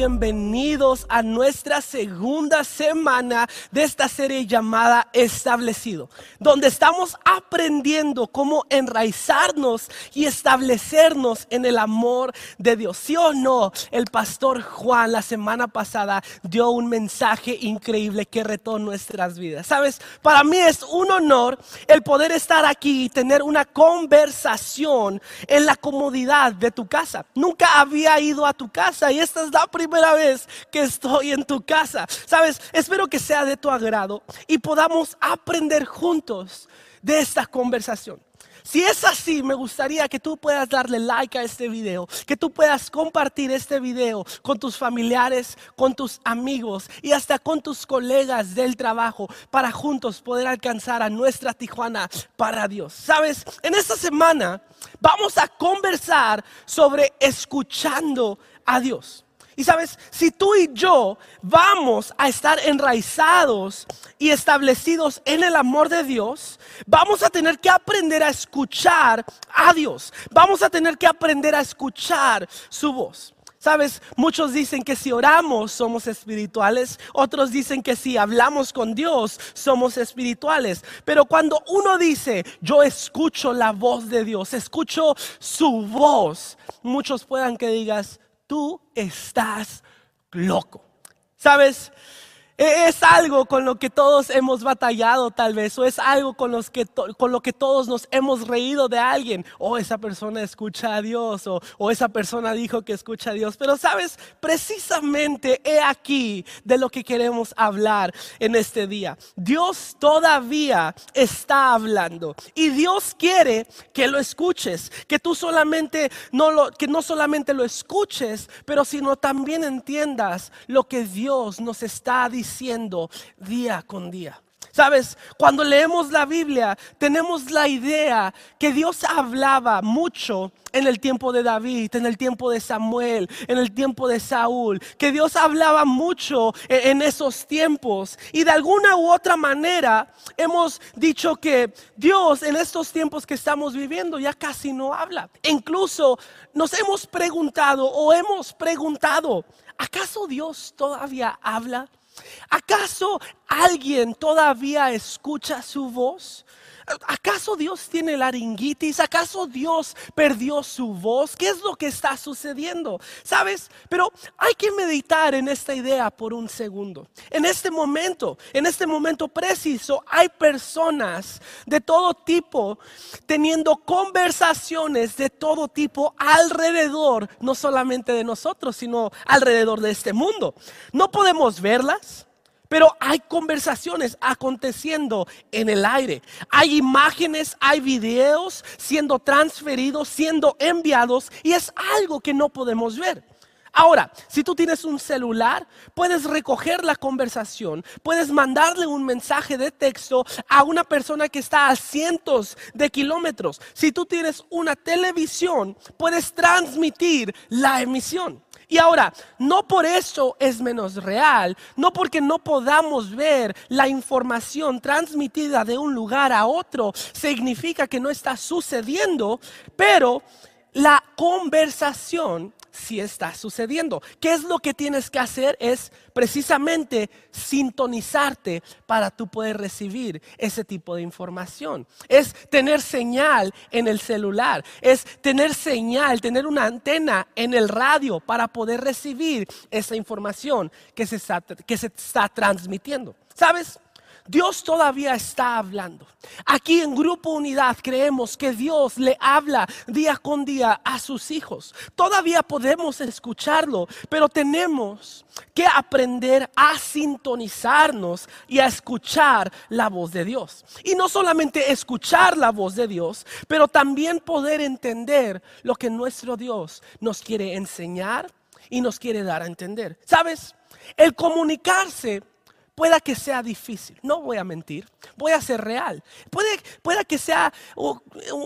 Bienvenidos a nuestra segunda semana de esta serie llamada Establecido, donde estamos aprendiendo cómo enraizarnos y establecernos en el amor de Dios. ¿Sí o no? El pastor Juan la semana pasada dio un mensaje increíble que retó nuestras vidas. Sabes, para mí es un honor el poder estar aquí y tener una conversación en la comodidad de tu casa. Nunca había ido a tu casa y esta es la primera vez que en tu casa. Sabes, espero que sea de tu agrado y podamos aprender juntos de esta conversación. Si es así, me gustaría que tú puedas darle like a este video, que tú puedas compartir este video con tus familiares, con tus amigos y hasta con tus colegas del trabajo para juntos poder alcanzar a nuestra Tijuana para Dios. Sabes, en esta semana vamos a conversar sobre escuchando a Dios. Y sabes, si tú y yo vamos a estar enraizados y establecidos en el amor de Dios, vamos a tener que aprender a escuchar a Dios. Vamos a tener que aprender a escuchar su voz. Sabes, muchos dicen que si oramos somos espirituales, otros dicen que si hablamos con Dios somos espirituales. Pero cuando uno dice, yo escucho la voz de Dios, escucho su voz, muchos puedan que digas, tú estás loco. ¿Sabes? Es algo con lo que todos hemos batallado tal vez, o es algo con, los que lo que todos nos hemos reído de alguien. O oh, esa persona escucha a Dios, o, o esa persona dijo que escucha a Dios. Pero sabes, precisamente he aquí de lo que queremos hablar en este día. Dios todavía está hablando y Dios quiere que lo escuches, que tú solamente no lo, que no solamente lo escuches, pero sino también entiendas lo que Dios nos está diciendo Siendo día con día. Sabes, cuando leemos la Biblia tenemos la idea que Dios hablaba mucho en el tiempo de David, en el tiempo de Samuel, en el tiempo de Saúl, que Dios hablaba mucho e, en esos tiempos. Y de alguna u otra manera hemos dicho que Dios en estos tiempos que estamos viviendo ya casi no habla. incluso nos hemos preguntado o hemos preguntado, ¿acaso Dios todavía habla? ¿Acaso alguien todavía escucha su voz? ¿Acaso Dios tiene laringitis? ¿Acaso Dios perdió su voz? ¿Qué es lo que está sucediendo? ¿Sabes? Pero hay que meditar en esta idea por un segundo. En este momento, en este momento preciso, hay personas de todo tipo teniendo conversaciones de todo tipo alrededor, no solamente de nosotros, sino alrededor de este mundo. No podemos verlas pero hay conversaciones aconteciendo en el aire. Hay imágenes, hay videos siendo transferidos, siendo enviados y es algo que no podemos ver. Ahora, si tú tienes un celular, puedes recoger la conversación, puedes mandarle un mensaje de texto a una persona que está a cientos de kilómetros. Si tú tienes una televisión, puedes transmitir la emisión. Y ahora, no por eso es menos real, no porque no podamos ver la información transmitida de un lugar a otro, significa que no está sucediendo, pero la conversación si está sucediendo. ¿Qué es lo que tienes que hacer? Es precisamente sintonizarte para tú poder recibir ese tipo de información. Es tener señal en el celular, es tener señal, tener una antena en el radio para poder recibir esa información que se está, que se está transmitiendo. ¿Sabes? Dios todavía está hablando. Aquí en Grupo Unidad creemos que Dios le habla día con día a sus hijos. Todavía podemos escucharlo, pero tenemos que aprender a sintonizarnos y a escuchar la voz de Dios. Y no solamente escuchar la voz de Dios, pero también poder entender lo que nuestro Dios nos quiere enseñar y nos quiere dar a entender. ¿Sabes? El comunicarse pueda que sea difícil, no voy a mentir, voy a ser real. Puede, pueda que sea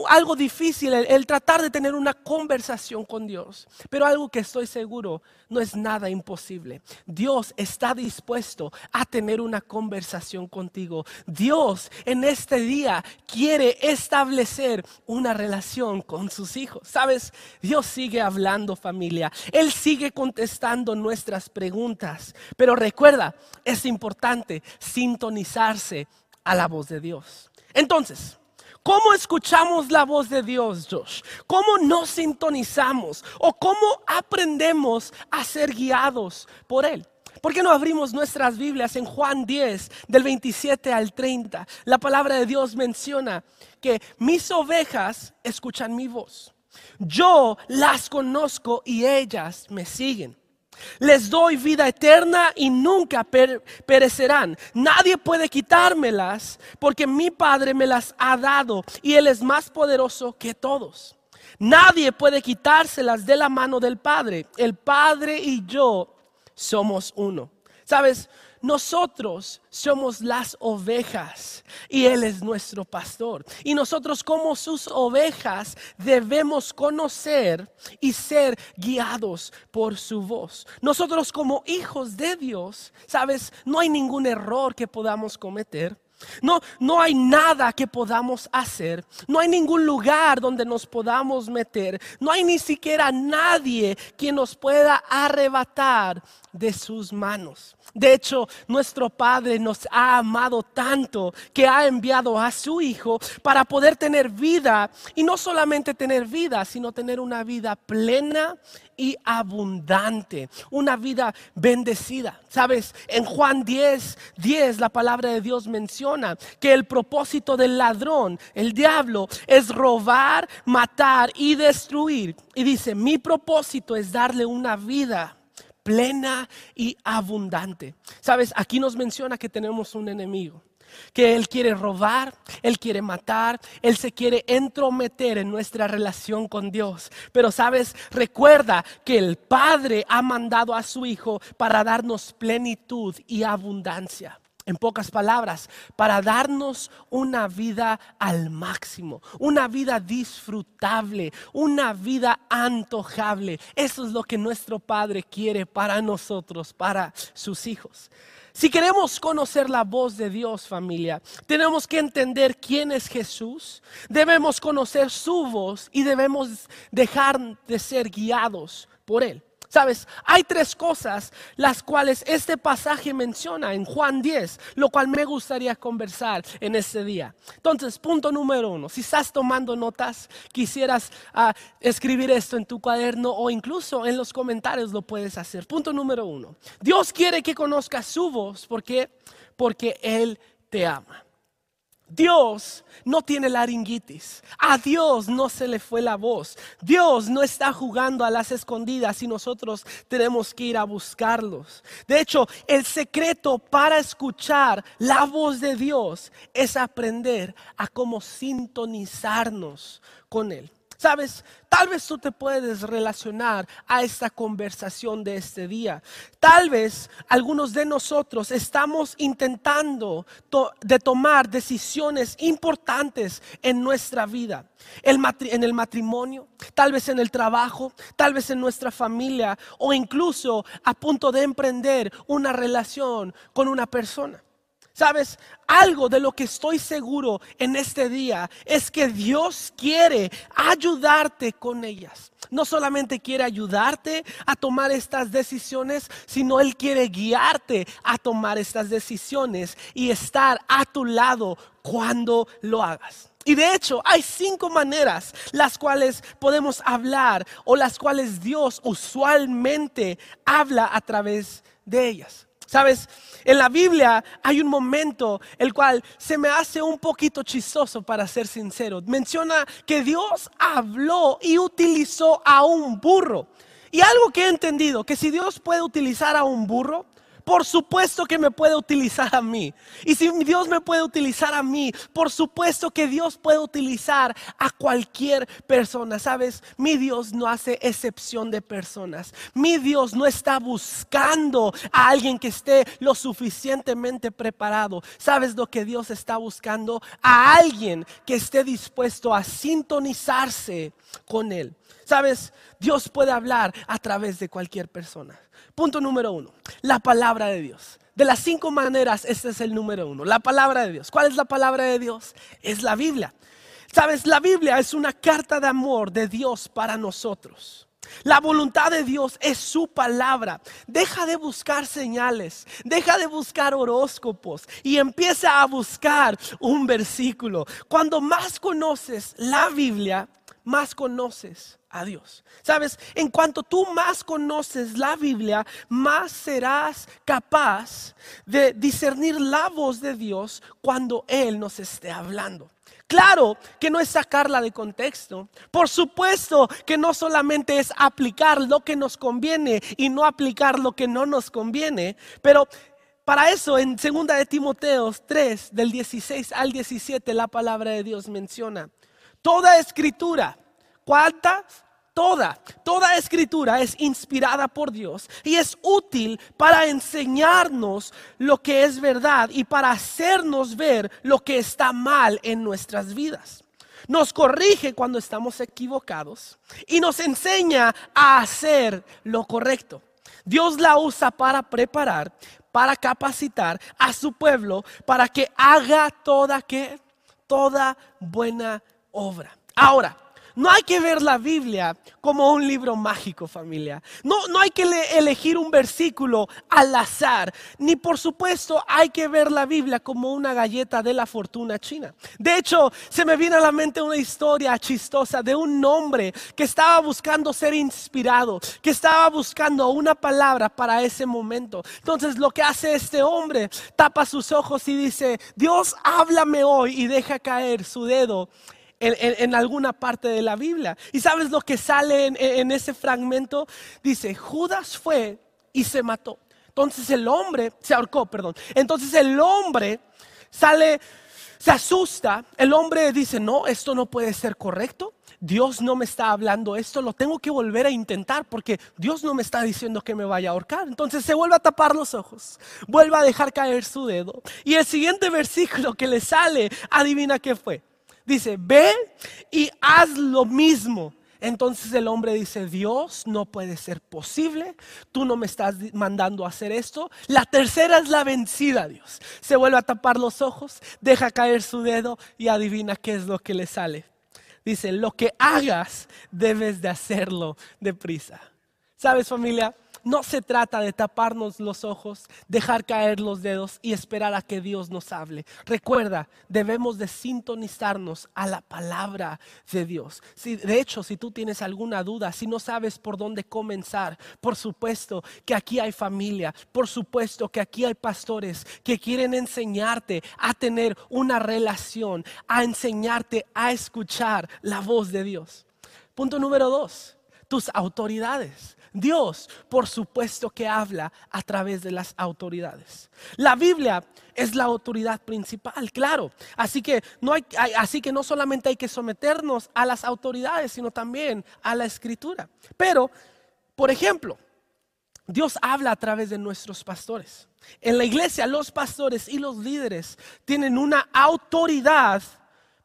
algo difícil el, tratar de tener una conversación con Dios, pero algo que estoy seguro no es nada imposible. Dios está dispuesto a tener una conversación contigo. Dios en este día quiere establecer una relación con sus hijos. ¿Sabes? Dios sigue hablando familia. Él sigue contestando nuestras preguntas. Pero recuerda, es importante sintonizarse a la voz de Dios. Entonces, ¿Cómo escuchamos la voz de Dios, Josh? ¿Cómo nos sintonizamos? ¿O cómo aprendemos a ser guiados por Él? ¿Por qué no abrimos nuestras Biblias en Juan 10, del 27 al 30? La palabra de Dios menciona que mis ovejas escuchan mi voz. Yo las conozco y ellas me siguen. Les doy vida eterna y nunca perecerán. Nadie puede quitármelas porque mi Padre me las ha dado y Él es más poderoso que todos. Nadie puede quitárselas de la mano del Padre. El Padre y yo somos uno. ¿Sabes? Nosotros somos las ovejas y Él es nuestro pastor. Y nosotros como sus ovejas debemos conocer y ser guiados por su voz. Nosotros como hijos de Dios, sabes, no hay ningún error que podamos cometer. No, no hay nada que podamos hacer. No hay ningún lugar donde nos podamos meter. No hay ni siquiera nadie que nos pueda arrebatar de sus manos. De hecho, nuestro Padre nos ha amado tanto que ha enviado a su Hijo para poder tener vida y no solamente tener vida, sino tener una vida plena y abundante, una vida bendecida. Sabes, en Juan 10, 10 la palabra de Dios menciona que el propósito del ladrón, el diablo, es robar, matar y destruir. Y dice, mi propósito es darle una vida plena y abundante. Sabes, aquí nos menciona que tenemos un enemigo que Él quiere robar, Él quiere matar, Él se quiere entrometer en nuestra relación con Dios. Pero sabes, recuerda que el Padre ha mandado a su Hijo para darnos plenitud y abundancia. En pocas palabras, para darnos una vida al máximo, una vida disfrutable, una vida antojable. Eso es lo que nuestro Padre quiere para nosotros, para sus hijos. Si queremos conocer la voz de Dios, familia, tenemos que entender quién es Jesús, debemos conocer su voz y debemos dejar de ser guiados por Él. Sabes, hay tres cosas las cuales este pasaje menciona en Juan 10, lo cual me gustaría conversar en este día. Entonces, punto número uno, si estás tomando notas, quisieras ah, escribir esto en tu cuaderno o incluso en los comentarios lo puedes hacer. Punto número uno, Dios quiere que conozcas su voz, ¿por qué? Porque Él te ama. Dios no tiene laringitis. A Dios no se le fue la voz. Dios no está jugando a las escondidas y nosotros tenemos que ir a buscarlos. De hecho, el secreto para escuchar la voz de Dios es aprender a cómo sintonizarnos con Él. Sabes, tal vez tú te puedes relacionar a esta conversación de este día. Tal vez algunos de nosotros estamos intentando de tomar decisiones importantes en nuestra vida. en el matrimonio, tal vez en el trabajo, tal vez en nuestra familia o incluso a punto de emprender una relación con una persona. Sabes, algo de lo que estoy seguro en este día es que Dios quiere ayudarte con ellas. No solamente quiere ayudarte a tomar estas decisiones, sino Él quiere guiarte a tomar estas decisiones y estar a tu lado cuando lo hagas. Y de hecho, hay cinco maneras las cuales podemos hablar o las cuales Dios usualmente habla a través de ellas. Sabes, en la Biblia hay un momento el cual se me hace un poquito chistoso para ser sincero. Menciona que Dios habló y utilizó a un burro. Y algo que he entendido, que si Dios puede utilizar a un burro, por supuesto que me puede utilizar a mí. Y si Dios me puede utilizar a mí, por supuesto que Dios puede utilizar a cualquier persona. Sabes, mi Dios no hace excepción de personas. Mi Dios no está buscando a alguien que esté lo suficientemente preparado. ¿Sabes lo que Dios está buscando? A alguien que esté dispuesto a sintonizarse con Él. Sabes, Dios puede hablar a través de cualquier persona. Punto número uno, la palabra de Dios. De las cinco maneras, este es el número uno, la palabra de Dios. ¿Cuál es la palabra de Dios? Es la Biblia. Sabes, la Biblia es una carta de amor de Dios para nosotros. La voluntad de Dios es su palabra. Deja de buscar señales, deja de buscar horóscopos y empieza a buscar un versículo. Cuando más conoces la Biblia, más conoces a Dios. Sabes, en cuanto tú más conoces la Biblia, más serás capaz de discernir la voz de Dios cuando Él nos esté hablando. Claro que no es sacarla de contexto. Por supuesto que no solamente es aplicar lo que nos conviene y no aplicar lo que no nos conviene, pero para eso en 2 de Timoteo 3 del 16 al 17 la palabra de Dios menciona toda escritura, ¿cuántas? Toda, toda escritura es inspirada por Dios y es útil para enseñarnos lo que es verdad y para hacernos ver lo que está mal en nuestras vidas. Nos corrige cuando estamos equivocados y nos enseña a hacer lo correcto. Dios la usa para preparar, para capacitar a su pueblo para que haga toda que toda buena obra. Ahora, no hay que ver la Biblia como un libro mágico, familia. No, no hay que elegir un versículo al azar. Ni por supuesto hay que ver la Biblia como una galleta de la fortuna china. De hecho, se me viene a la mente una historia chistosa de un hombre que estaba buscando ser inspirado, que estaba buscando una palabra para ese momento. Entonces lo que hace este hombre, tapa sus ojos y dice, Dios, háblame hoy y deja caer su dedo en, alguna parte de la Biblia. ¿Y sabes lo que sale en, ese fragmento? Dice, Judas fue y se mató. Entonces el hombre, se ahorcó, perdón. Entonces el hombre sale, se asusta. El hombre dice, no, esto no puede ser correcto. Dios no me está hablando esto, lo tengo que volver a intentar porque Dios no me está diciendo que me vaya a ahorcar. Entonces se vuelve a tapar los ojos, vuelve a dejar caer su dedo. Y el siguiente versículo que le sale, adivina qué fue. Dice, ve y haz lo mismo. Entonces el hombre dice, Dios no puede ser posible, tú no me estás mandando a hacer esto. La tercera es la vencida, Dios. Se vuelve a tapar los ojos, deja caer su dedo y adivina qué es lo que le sale. Dice, lo que hagas debes de hacerlo deprisa. ¿Sabes familia? No se trata de taparnos los ojos, dejar caer los dedos y esperar a que Dios nos hable. Recuerda, debemos de sintonizarnos a la palabra de Dios. Si, de hecho, si tú tienes alguna duda, si no sabes por dónde comenzar, por supuesto que aquí hay familia, por supuesto que aquí hay pastores que quieren enseñarte a tener una relación, a enseñarte a escuchar la voz de Dios. Punto número dos, autoridades. Dios, por supuesto que habla a través de las autoridades. La Biblia es la autoridad principal, claro. Así que no hay, así que no solamente hay que someternos a las autoridades, sino también a la escritura. Pero, por ejemplo, Dios habla a través de nuestros pastores. En la iglesia los pastores y los líderes tienen una autoridad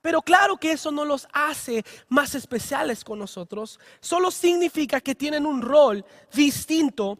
pero claro que eso no los hace más especiales con nosotros, solo significa que tienen un rol distinto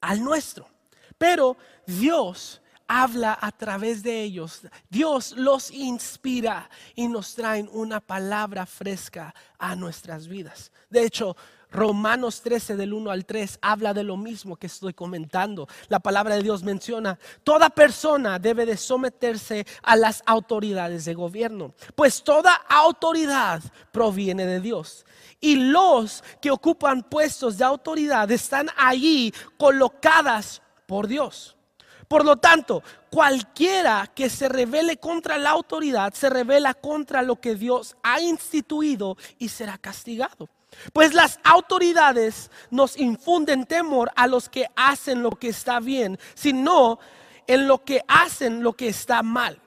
al nuestro. Pero Dios habla a través de ellos. Dios los inspira y nos traen una palabra fresca a nuestras vidas. De hecho, Romanos 13 del 1 al 3 habla de lo mismo que estoy comentando. La palabra de Dios menciona, toda persona debe de someterse a las autoridades de gobierno, pues toda autoridad proviene de Dios. Y los que ocupan puestos de autoridad están allí colocadas por Dios. Por lo tanto, cualquiera que se revele contra la autoridad se revela contra lo que Dios ha instituido y será castigado. Pues las autoridades nos infunden temor a los que hacen lo que está bien, sino en lo que hacen lo que está mal.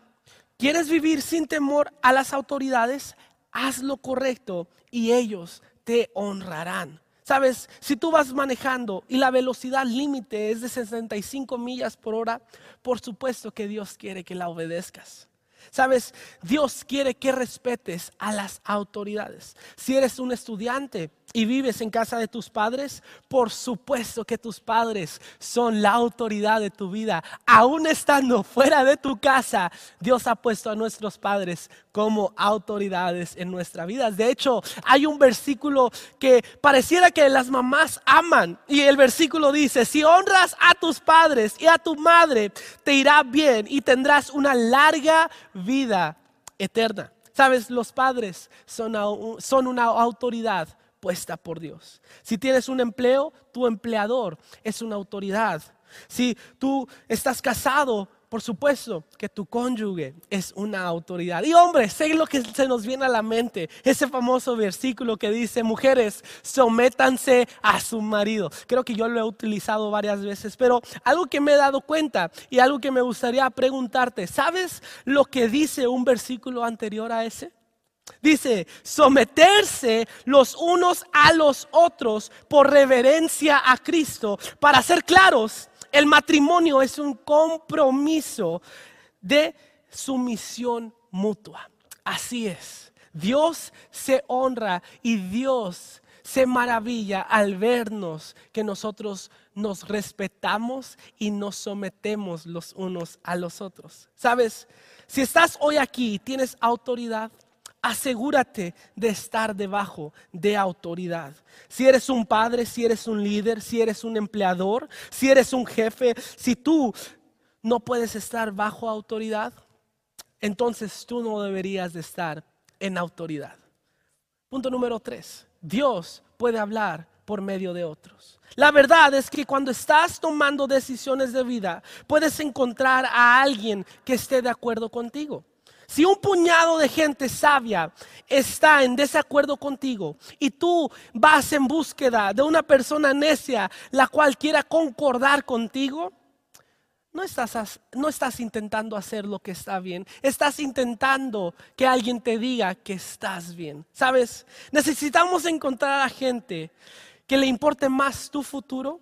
¿Quieres vivir sin temor a las autoridades? Haz lo correcto y ellos te honrarán. Sabes, si tú vas manejando y la velocidad límite es de 65 millas por hora, por supuesto que Dios quiere que la obedezcas. Sabes, Dios quiere que respetes a las autoridades. Si eres un estudiante, y vives en casa de tus padres, por supuesto que tus padres son la autoridad de tu vida. Aún estando fuera de tu casa, Dios ha puesto a nuestros padres como autoridades en nuestra vida. De hecho, hay un versículo que pareciera que las mamás aman y el versículo dice, si honras a tus padres y a tu madre, te irá bien y tendrás una larga vida eterna. Sabes, los padres son, son una autoridad puesta por Dios. Si tienes un empleo, tu empleador es una autoridad. Si tú estás casado, por supuesto que tu cónyuge es una autoridad. Y hombre, sé lo que se nos viene a la mente, ese famoso versículo que dice, mujeres, sométanse a su marido. Creo que yo lo he utilizado varias veces, pero algo que me he dado cuenta y algo que me gustaría preguntarte, ¿sabes lo que dice un versículo anterior a ese? Dice, someterse los unos a los otros por reverencia a Cristo. Para ser claros, el matrimonio es un compromiso de sumisión mutua. Así es. Dios se honra y Dios se maravilla al vernos que nosotros nos respetamos y nos sometemos los unos a los otros. Sabes, si estás hoy aquí y tienes autoridad, asegúrate de estar debajo de autoridad. Si eres un padre, si eres un líder, si eres un empleador, si eres un jefe, si tú no puedes estar bajo autoridad, entonces tú no deberías de estar en autoridad. Punto número tres, Dios puede hablar por medio de otros. La verdad es que cuando estás tomando decisiones de vida, puedes encontrar a alguien que esté de acuerdo contigo. Si un puñado de gente sabia está en desacuerdo contigo y tú vas en búsqueda de una persona necia la cual quiera concordar contigo, no estás, no estás intentando hacer lo que está bien, estás intentando que alguien te diga que estás bien. ¿Sabes? Necesitamos encontrar a gente que le importe más tu futuro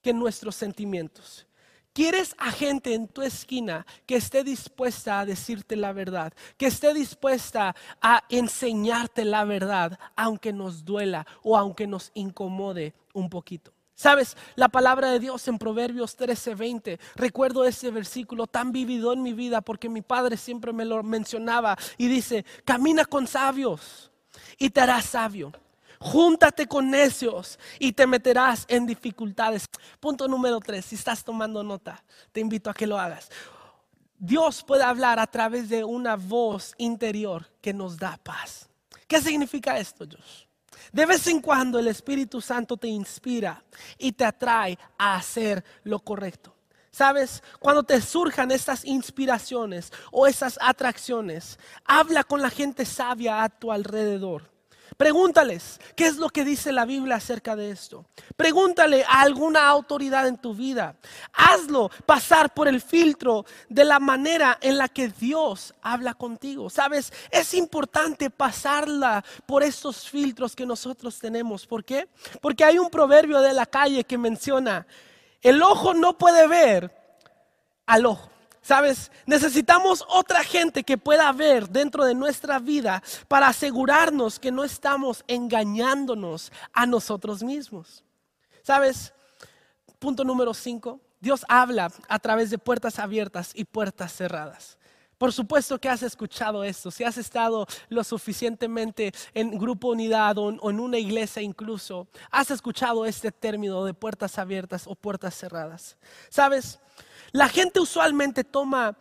que nuestros sentimientos. Quieres a gente en tu esquina que esté dispuesta a decirte la verdad, que esté dispuesta a enseñarte la verdad, aunque nos duela o aunque nos incomode un poquito. Sabes, la palabra de Dios en Proverbios 13:20, recuerdo ese versículo tan vivido en mi vida porque mi padre siempre me lo mencionaba y dice, camina con sabios y te harás sabio. Júntate con necios y te meterás en dificultades. Punto número tres, si estás tomando nota, te invito a que lo hagas. Dios puede hablar a través de una voz interior que nos da paz. ¿Qué significa esto, Dios? De vez en cuando el Espíritu Santo te inspira y te atrae a hacer lo correcto. Sabes, cuando te surjan estas inspiraciones o esas atracciones, habla con la gente sabia a tu alrededor. Pregúntales qué es lo que dice la Biblia acerca de esto. Pregúntale a alguna autoridad en tu vida. Hazlo pasar por el filtro de la manera en la que Dios habla contigo. Sabes, es importante pasarla por estos filtros que nosotros tenemos. ¿Por qué? Porque hay un proverbio de la calle que menciona, el ojo no puede ver al ojo. Sabes, necesitamos otra gente que pueda ver dentro de nuestra vida para asegurarnos que no estamos engañándonos a nosotros mismos. Sabes, punto número cinco, Dios habla a través de puertas abiertas y puertas cerradas. Por supuesto que has escuchado esto, si has estado lo suficientemente en grupo unidad o en una iglesia incluso, has escuchado este término de puertas abiertas o puertas cerradas. Sabes, la gente usualmente toma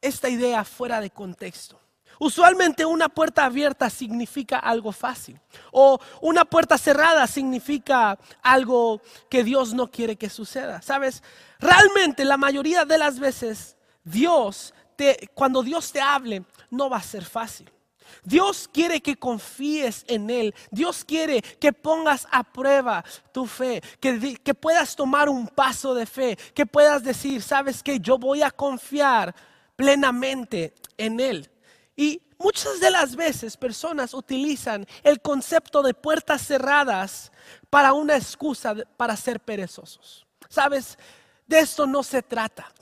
esta idea fuera de contexto. Usualmente una puerta abierta significa algo fácil o una puerta cerrada significa algo que Dios no quiere que suceda. ¿Sabes? Realmente la mayoría de las veces Dios, te, cuando Dios te hable, no va a ser fácil. Dios quiere que confíes en Él. Dios quiere que pongas a prueba tu fe, que, puedas tomar un paso de fe, que puedas decir, sabes que yo voy a confiar plenamente en Él. Y muchas de las veces personas utilizan el concepto de puertas cerradas para una excusa para ser perezosos. Sabes, de esto no se trata.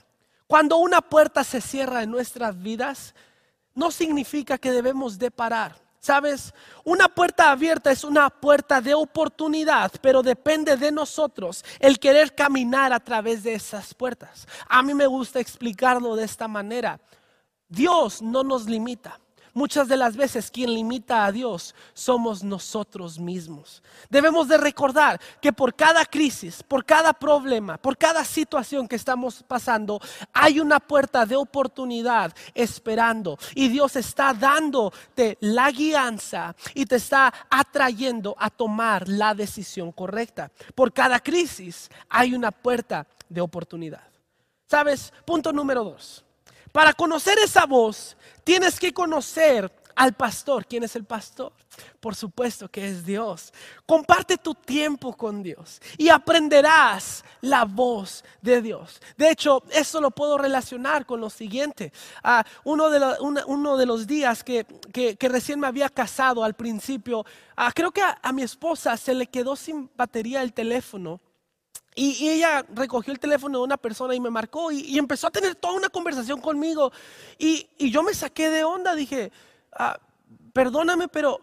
Cuando una puerta se cierra en nuestras vidas, no significa que debemos de parar. Sabes, una puerta abierta es una puerta de oportunidad, pero depende de nosotros el querer caminar a través de esas puertas. A mí me gusta explicarlo de esta manera. Dios no nos limita. Muchas de las veces quien limita a Dios somos nosotros mismos. Debemos de recordar que por cada crisis, por cada problema, por cada situación que estamos pasando, hay una puerta de oportunidad esperando. Y Dios está dándote la guianza y te está atrayendo a tomar la decisión correcta. Por cada crisis hay una puerta de oportunidad. ¿Sabes? Punto número dos. Para conocer esa voz, tienes que conocer al pastor. ¿Quién es el pastor? Por supuesto que es Dios. Comparte tu tiempo con Dios y aprenderás la voz de Dios. De hecho, eso lo puedo relacionar con lo siguiente. Ah, uno, de los días que, recién me había casado al principio, ah, creo que a mi esposa se le quedó sin batería el teléfono. Y, ella recogió el teléfono de una persona y me marcó y, empezó a tener toda una conversación conmigo. Y, yo me saqué de onda, dije, ah, perdóname, pero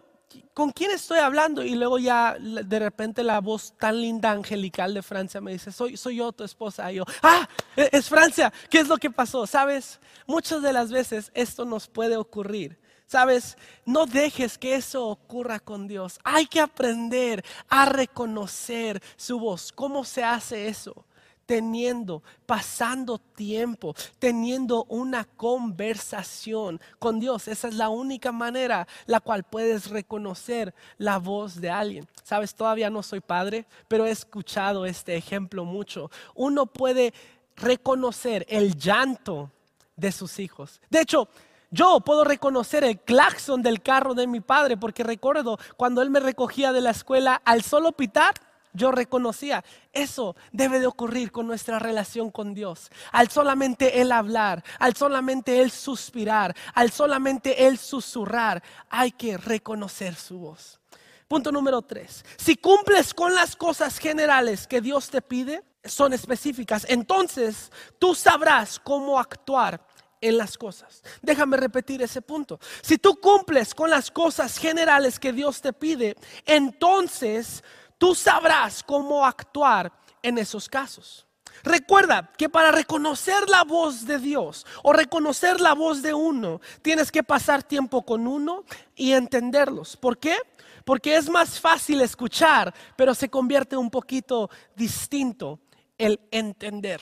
¿con quién estoy hablando? Y luego ya de repente la voz tan linda, angelical de Francia me dice, soy, soy yo, tu esposa. Y yo, ah, e, es Francia, ¿qué es lo que pasó? Sabes, muchas de las veces esto nos puede ocurrir Sabes, no dejes que eso ocurra con Dios. Hay que aprender a reconocer su voz. ¿Cómo se hace eso? Teniendo, pasando tiempo, teniendo una conversación con Dios. Esa es la única manera la cual puedes reconocer la voz de alguien. Sabes, todavía no soy padre, pero he escuchado este ejemplo mucho. Uno puede reconocer el llanto de sus hijos. De hecho, yo puedo reconocer el claxon del carro de mi padre porque recuerdo cuando él me recogía de la escuela al solo pitar, yo reconocía, eso debe de ocurrir con nuestra relación con Dios. Al solamente Él hablar, al solamente Él suspirar, al solamente Él susurrar, hay que reconocer su voz. Punto número tres. Si cumples con las cosas generales que Dios te pide, son específicas, entonces tú sabrás cómo actuar en las cosas. Déjame repetir ese punto. Si tú cumples con las cosas generales que Dios te pide, entonces tú sabrás cómo actuar en esos casos. Recuerda que para reconocer la voz de Dios o reconocer la voz de uno, tienes que pasar tiempo con uno y entenderlos. ¿Por qué? Porque es más fácil escuchar, pero se convierte un poquito distinto el entender.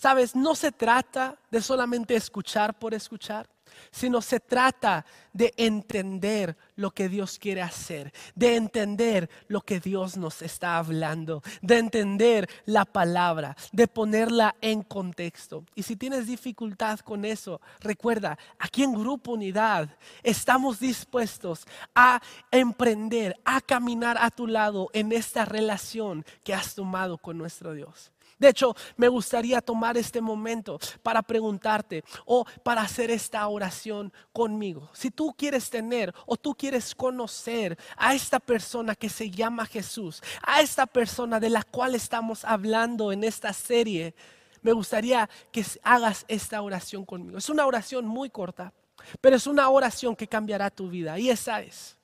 Sabes, no se trata de solamente escuchar por escuchar, sino se trata de entender lo que Dios quiere hacer, de entender lo que Dios nos está hablando, de entender la palabra, de ponerla en contexto. Y si tienes dificultad con eso, recuerda, aquí en Grupo Unidad estamos dispuestos a emprender, a caminar a tu lado en esta relación que has tomado con nuestro Dios. De hecho, me gustaría tomar este momento para preguntarte o para hacer esta oración conmigo. Si tú quieres tener o tú quieres conocer a esta persona que se llama Jesús, a esta persona de la cual estamos hablando en esta serie, me gustaría que hagas esta oración conmigo. Es una oración muy corta, pero es una oración que cambiará tu vida. Y esa es,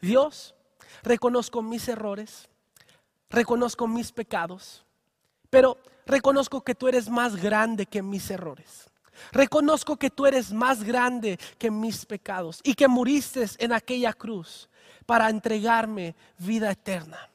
Dios, reconozco mis errores, reconozco mis pecados pero reconozco que tú eres más grande que mis errores. Reconozco que tú eres más grande que mis pecados y que muriste en aquella cruz para entregarme vida eterna.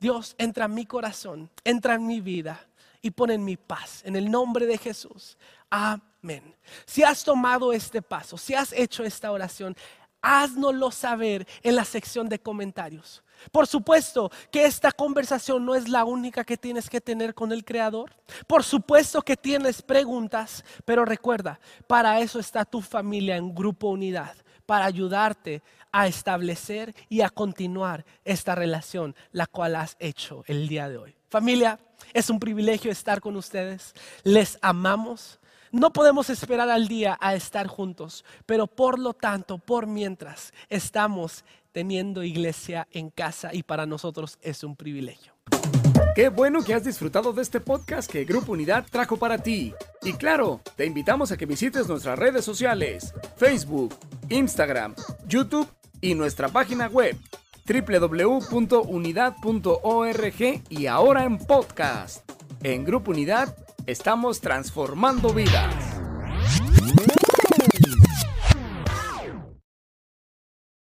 Dios, entra en mi corazón, entra en mi vida y pon en mi paz. En el nombre de Jesús. Amén. Si has tomado este paso, si has hecho esta oración, haznoslo saber en la sección de comentarios. Por supuesto que esta conversación no es la única que tienes que tener con el Creador. Por supuesto que tienes preguntas, pero recuerda, para eso está tu familia en grupo unidad para ayudarte a establecer y a continuar esta relación, la cual has hecho el día de hoy. Familia, es un privilegio estar con ustedes. Les amamos. No podemos esperar al día a estar juntos, pero por lo tanto, por mientras, estamos teniendo iglesia en casa y para nosotros es un privilegio. Qué bueno que has disfrutado de este podcast que Grupo Unidad trajo para ti. Y claro, te invitamos a que visites nuestras redes sociales, Facebook, Instagram, YouTube y nuestra página web www.unidad.org y ahora en podcast. En Grupo Unidad estamos transformando vidas.